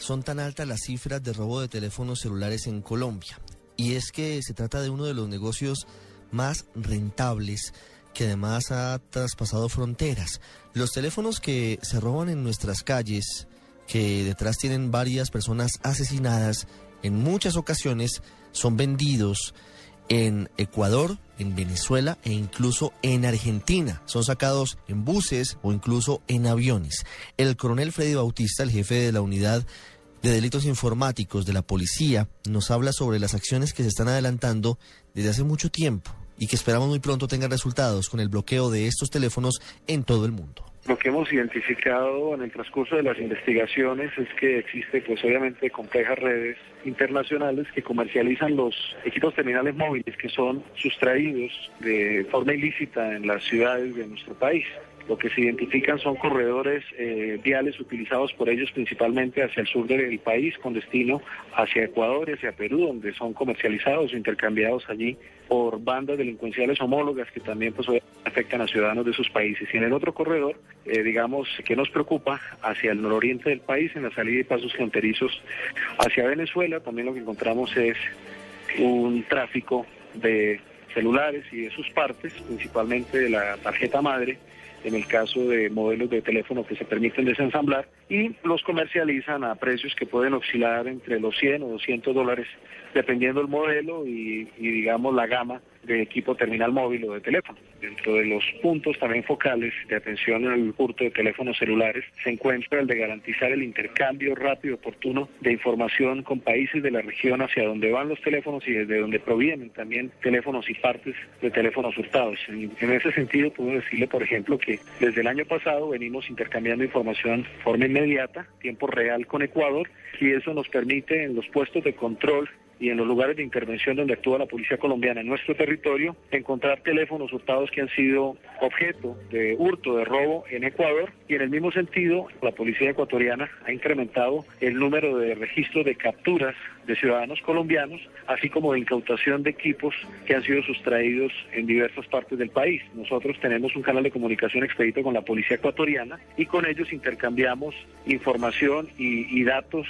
son tan altas las cifras de robo de teléfonos celulares en Colombia. Y es que se trata de uno de los negocios más rentables que además ha traspasado fronteras. Los teléfonos que se roban en nuestras calles, que detrás tienen varias personas asesinadas, en muchas ocasiones son vendidos en Ecuador, en Venezuela e incluso en Argentina. Son sacados en buses o incluso en aviones. El coronel Freddy Bautista, el jefe de la unidad de delitos informáticos de la policía, nos habla sobre las acciones que se están adelantando desde hace mucho tiempo y que esperamos muy pronto tengan resultados con el bloqueo de estos teléfonos en todo el mundo. Lo que hemos identificado en el transcurso de las investigaciones es que existe, pues obviamente, complejas redes internacionales que comercializan los equipos terminales móviles que son sustraídos de forma ilícita en las ciudades de nuestro país. Lo que se identifican son corredores eh, viales utilizados por ellos principalmente hacia el sur del país, con destino hacia Ecuador y hacia Perú, donde son comercializados o intercambiados allí por bandas delincuenciales homólogas que también pues, afectan a ciudadanos de esos países. Y en el otro corredor, eh, digamos, que nos preocupa, hacia el nororiente del país, en la salida y pasos fronterizos hacia Venezuela, también lo que encontramos es un tráfico de celulares y de sus partes, principalmente de la tarjeta madre, en el caso de modelos de teléfono que se permiten desensamblar y los comercializan a precios que pueden oscilar entre los 100 o 200 dólares dependiendo el modelo y, y, digamos la gama de equipo terminal móvil o de teléfono. Dentro de los puntos también focales de atención al hurto de teléfonos celulares se encuentra el de garantizar el intercambio rápido y oportuno de información con países de la región hacia donde van los teléfonos y desde donde provienen también teléfonos y partes de teléfonos hurtados. En, en ese sentido puedo decirle, por ejemplo, que desde el año pasado venimos intercambiando información de forma inmediata, tiempo real con Ecuador, y eso nos permite en los puestos de control y en los lugares de intervención donde actúa la policía colombiana en nuestro territorio, encontrar teléfonos hurtados que han sido objeto de hurto, de robo en Ecuador y en el mismo sentido la policía ecuatoriana ha incrementado el número de registros de capturas de ciudadanos colombianos, así como de incautación de equipos que han sido sustraídos en diversas partes del país. Nosotros tenemos un canal de comunicación expedito con la policía ecuatoriana y con ellos intercambiamos información y, y datos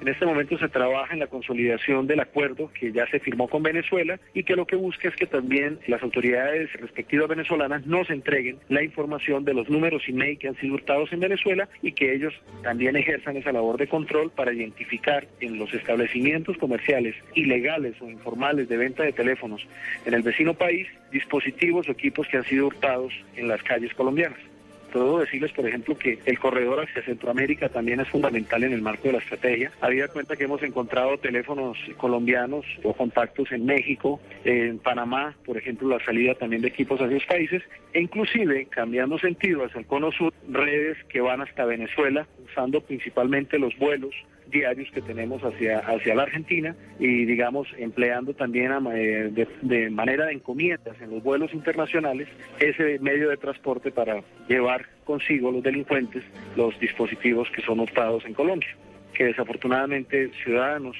en este momento se trabaja en la consolidación del acuerdo que ya se firmó con Venezuela y que lo que busca es que también las autoridades respectivas venezolanas nos entreguen la información de los números email que han sido hurtados en Venezuela y que ellos también ejerzan esa labor de control para identificar en los establecimientos comerciales ilegales o informales de venta de teléfonos en el vecino país dispositivos o equipos que han sido hurtados en las calles colombianas puedo decirles, por ejemplo, que el corredor hacia Centroamérica también es fundamental en el marco de la estrategia. Habida cuenta que hemos encontrado teléfonos colombianos o contactos en México, en Panamá, por ejemplo, la salida también de equipos hacia esos países, e inclusive, cambiando sentido hacia el cono sur, redes que van hasta Venezuela, usando principalmente los vuelos diarios que tenemos hacia, hacia la Argentina y digamos empleando también a, eh, de, de, manera de encomiendas en los vuelos internacionales ese medio de transporte para llevar consigo los delincuentes los dispositivos que son optados en Colombia, que desafortunadamente ciudadanos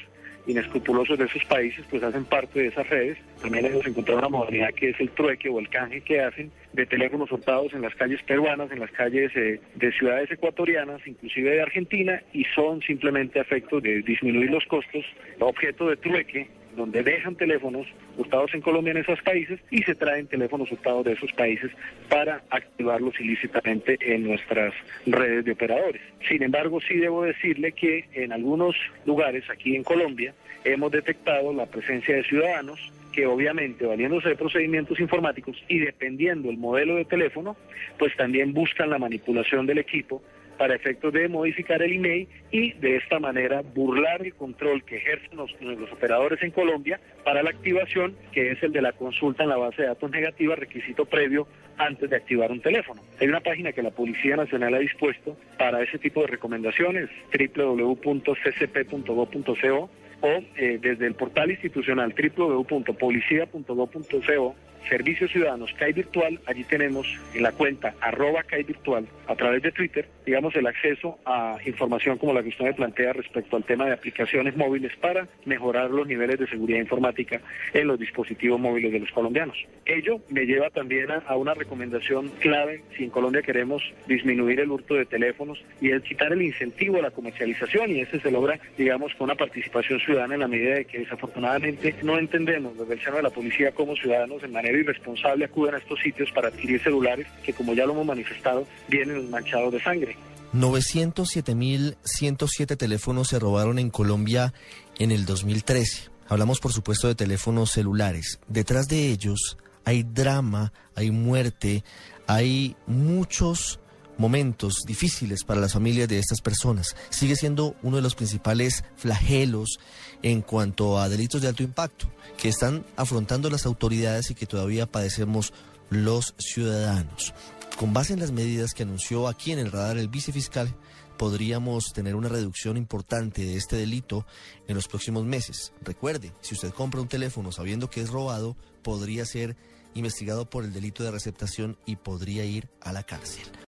inescrupulosos de esos países pues hacen parte de esas redes. También hemos encontrado una modalidad que es el trueque o el canje que hacen de teléfonos hurtados en las calles peruanas, en las calles eh, de ciudades ecuatorianas, inclusive de Argentina, y son simplemente efectos de disminuir los costos, objeto de trueque donde dejan teléfonos hurtados en Colombia en esos países y se traen teléfonos hurtados de esos países para activarlos ilícitamente en nuestras redes de operadores. Sin embargo, sí debo decirle que en algunos lugares aquí en Colombia hemos detectado la presencia de ciudadanos que obviamente valiéndose de procedimientos informáticos y dependiendo el modelo de teléfono, pues también buscan la manipulación del equipo para efectos de modificar el email y de esta manera burlar el control que ejercen los, los operadores en Colombia para la activación, que es el de la consulta en la base de datos negativa, requisito previo antes de activar un teléfono. Hay una página que la Policía Nacional ha dispuesto para ese tipo de recomendaciones, www.ccp.gov.co o eh, desde el portal institucional www.policia.gov.co Servicios Ciudadanos CAI Virtual, allí tenemos en la cuenta arroba CAI Virtual a través de Twitter, digamos, el acceso a información como la que usted me plantea respecto al tema de aplicaciones móviles para mejorar los niveles de seguridad informática en los dispositivos móviles de los colombianos. Ello me lleva también a, una recomendación clave si en Colombia queremos disminuir el hurto de teléfonos y es quitar el incentivo a la comercialización y ese se logra, digamos, con una participación ciudadana en la medida de que desafortunadamente no entendemos desde el seno de la policía como ciudadanos en manera irresponsable acuden a estos sitios para adquirir celulares que, como ya lo hemos manifestado, vienen manchados de sangre. 907.107 teléfonos se robaron en Colombia en el 2013. Hablamos, por supuesto, de teléfonos celulares. Detrás de ellos hay drama, hay muerte, hay muchos momentos difíciles para las familias de estas personas. Sigue siendo uno de los principales flagelos en cuanto a delitos de alto impacto que están afrontando las autoridades y que todavía padecemos los ciudadanos. Con base en las medidas que anunció aquí en el radar el vicefiscal, podríamos tener una reducción importante de este delito en los próximos meses. Recuerde, si usted compra un teléfono sabiendo que es robado, podría ser investigado por el delito de receptación y podría ir a la cárcel.